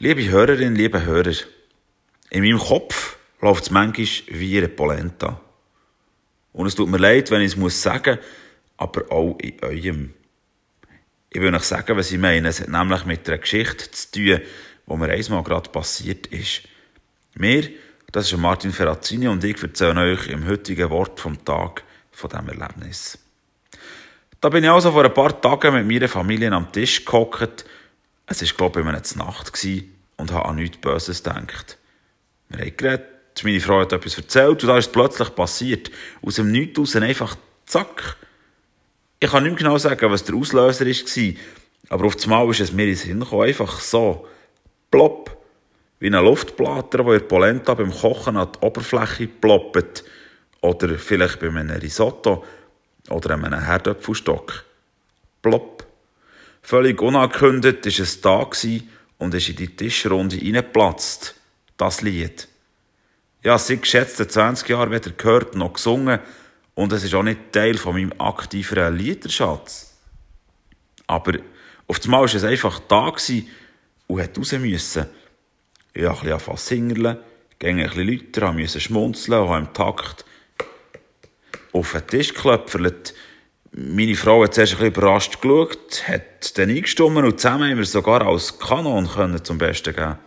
Liebe Hörerinnen, liebe Hörer, in meinem Kopf läuft es manchmal wie eine Polenta. Und es tut mir leid, wenn ich es muss sagen, aber auch in eurem. Ich will euch sagen, was ich meine. Es hat nämlich mit einer Geschichte zu tun, die mir einmal gerade passiert ist. Mir, das ist Martin Ferrazzini und ich erzähle euch im heutigen Wort vom Tag von diesem Erlebnis. Da bin ich also vor ein paar Tagen mit meiner Familie am Tisch gehockt. Es war, glaube ich, eine Nacht und habe an nichts Böses gedacht. Wir haben geredet, meine Frau hat etwas erzählt und da ist es plötzlich passiert. Aus dem Nichts raus einfach zack. Ich kann nicht mehr genau sagen, was der Auslöser war, aber auf einmal ist es mir in den Sinn gekommen, einfach so, plopp, wie ein Luftblatter, der in Polenta beim Kochen an die Oberfläche ploppt. Oder vielleicht bei einem Risotto oder einem Herdöpfelstock. Plopp. Völlig unangekündigt war es da und ist in die Tischrunde reingeplatzt. Das Lied. Ja, seit geschätzten 20 Jahren weder gehört noch gesungen und es ist auch nicht Teil von meinem aktiveren Liederschatz. Aber auf einmal war es einfach da und hat raus müssen. Ich habe ein bisschen angefangen zu singen, ging ein bisschen lauter, musste schmunzeln und habe im Takt auf den Tisch geklöpfert. Meine Frau hat zuerst ein bisschen überrascht geschaut, hat dann eingestimmt und zusammen haben wir sogar als Kanon können zum Besten geben.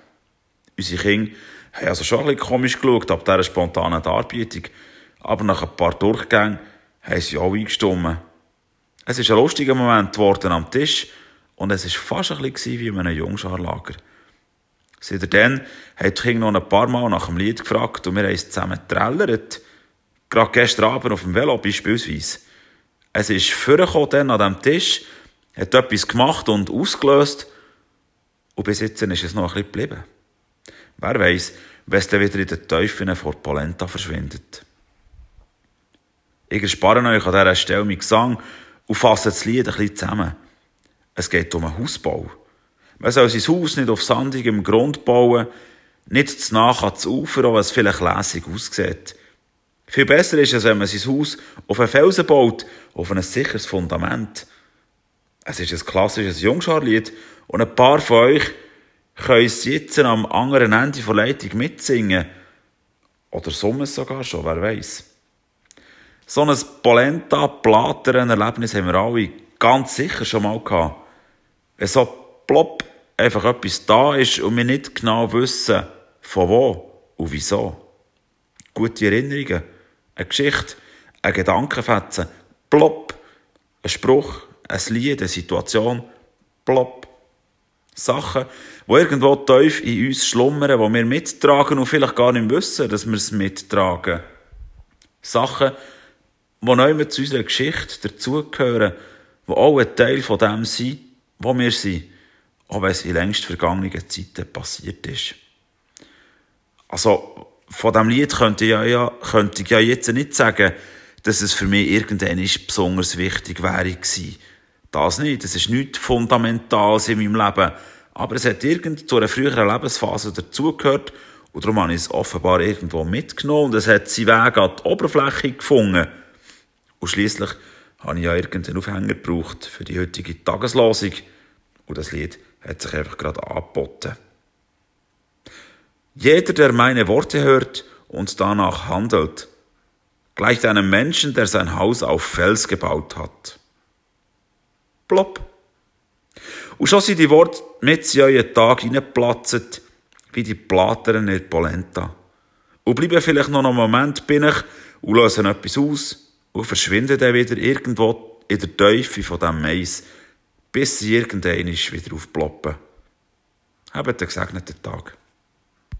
Unsere Kinder haben also schon ein bisschen komisch geschaut ab dieser spontanen Darbietung. Aber nach ein paar Durchgängen haben sie auch eingestimmt. Es ist ein lustiger Moment geworden am Tisch und es war fast ein bisschen wie in einem Jungscharlager. Seitdem haben die Kinder noch ein paar Mal nach dem Lied gefragt und wir haben es zusammen getrellert. Gerade gestern Abend auf dem Velo beispielsweise. Es ist vorgekommen dann an diesem Tisch, hat etwas gemacht und ausgelöst und bis jetzt ist es noch ein bisschen geblieben. Wer weiß, wenn es dann wieder in den Teufeln vor Polenta verschwindet. Ich erspare euch an dieser Stelle meinen Gesang und fasse das Lied ein bisschen zusammen. Es geht um einen Hausbau. Man soll sein Haus nicht auf sandigem Grund bauen, nicht zu nach ans Ufer, auch wenn es vielleicht lässig aussieht. Viel besser ist es, wenn man sein Haus auf einen Felsen baut, auf ein sicheres Fundament. Es ist ein klassisches Jungscharlied und ein paar von euch können es jetzt am anderen Ende der Leitung mitsingen. Oder summen es sogar schon, wer weiß. So ein Polenta-Plateren-Erlebnis haben wir alle ganz sicher schon mal gehabt. Wenn so plopp einfach etwas da ist und wir nicht genau wissen, von wo und wieso. Gute Erinnerungen, eine Geschichte, ein Gedankenfetzen, plopp, ein Spruch, ein Lied, eine Situation, plopp. Sachen, die irgendwo tief in uns schlummern, die wir mittragen und vielleicht gar nicht wissen, dass wir es mittragen. Sachen, die neu zu unserer Geschichte dazugehören, die auch ein Teil von dem sind, wo wir sind, auch wenn es in längst vergangenen Zeiten passiert ist. Also, von diesem Lied könnte ich ja, ja, könnte ich ja jetzt nicht sagen, dass es für mich irgendwann besonders wichtig wäre gewesen. Das nicht. Das ist nichts Fundamentales in meinem Leben. Aber es hat irgend zu einer früheren Lebensphase dazugehört und darum habe ich es offenbar irgendwo mitgenommen und es hat seinen Weg an die Oberfläche gefunden. Und schliesslich habe ich ja irgendeinen Aufhänger gebraucht für die heutige Tageslosung und das Lied hat sich einfach gerade angeboten. Jeder, der meine Worte hört und danach handelt, gleicht einem Menschen, der sein Haus auf Fels gebaut hat. Plopp. Und schon sind die Worte mit in euren Tag hineingeplatzt, wie die Plateren in Polenta. Und bleiben vielleicht noch einen Moment bin ich und lösen etwas aus und verschwinden dann wieder irgendwo in der Teufel von diesem Mais, bis sie irgendwann wieder aufploppen. Habt einen gesegneten Tag.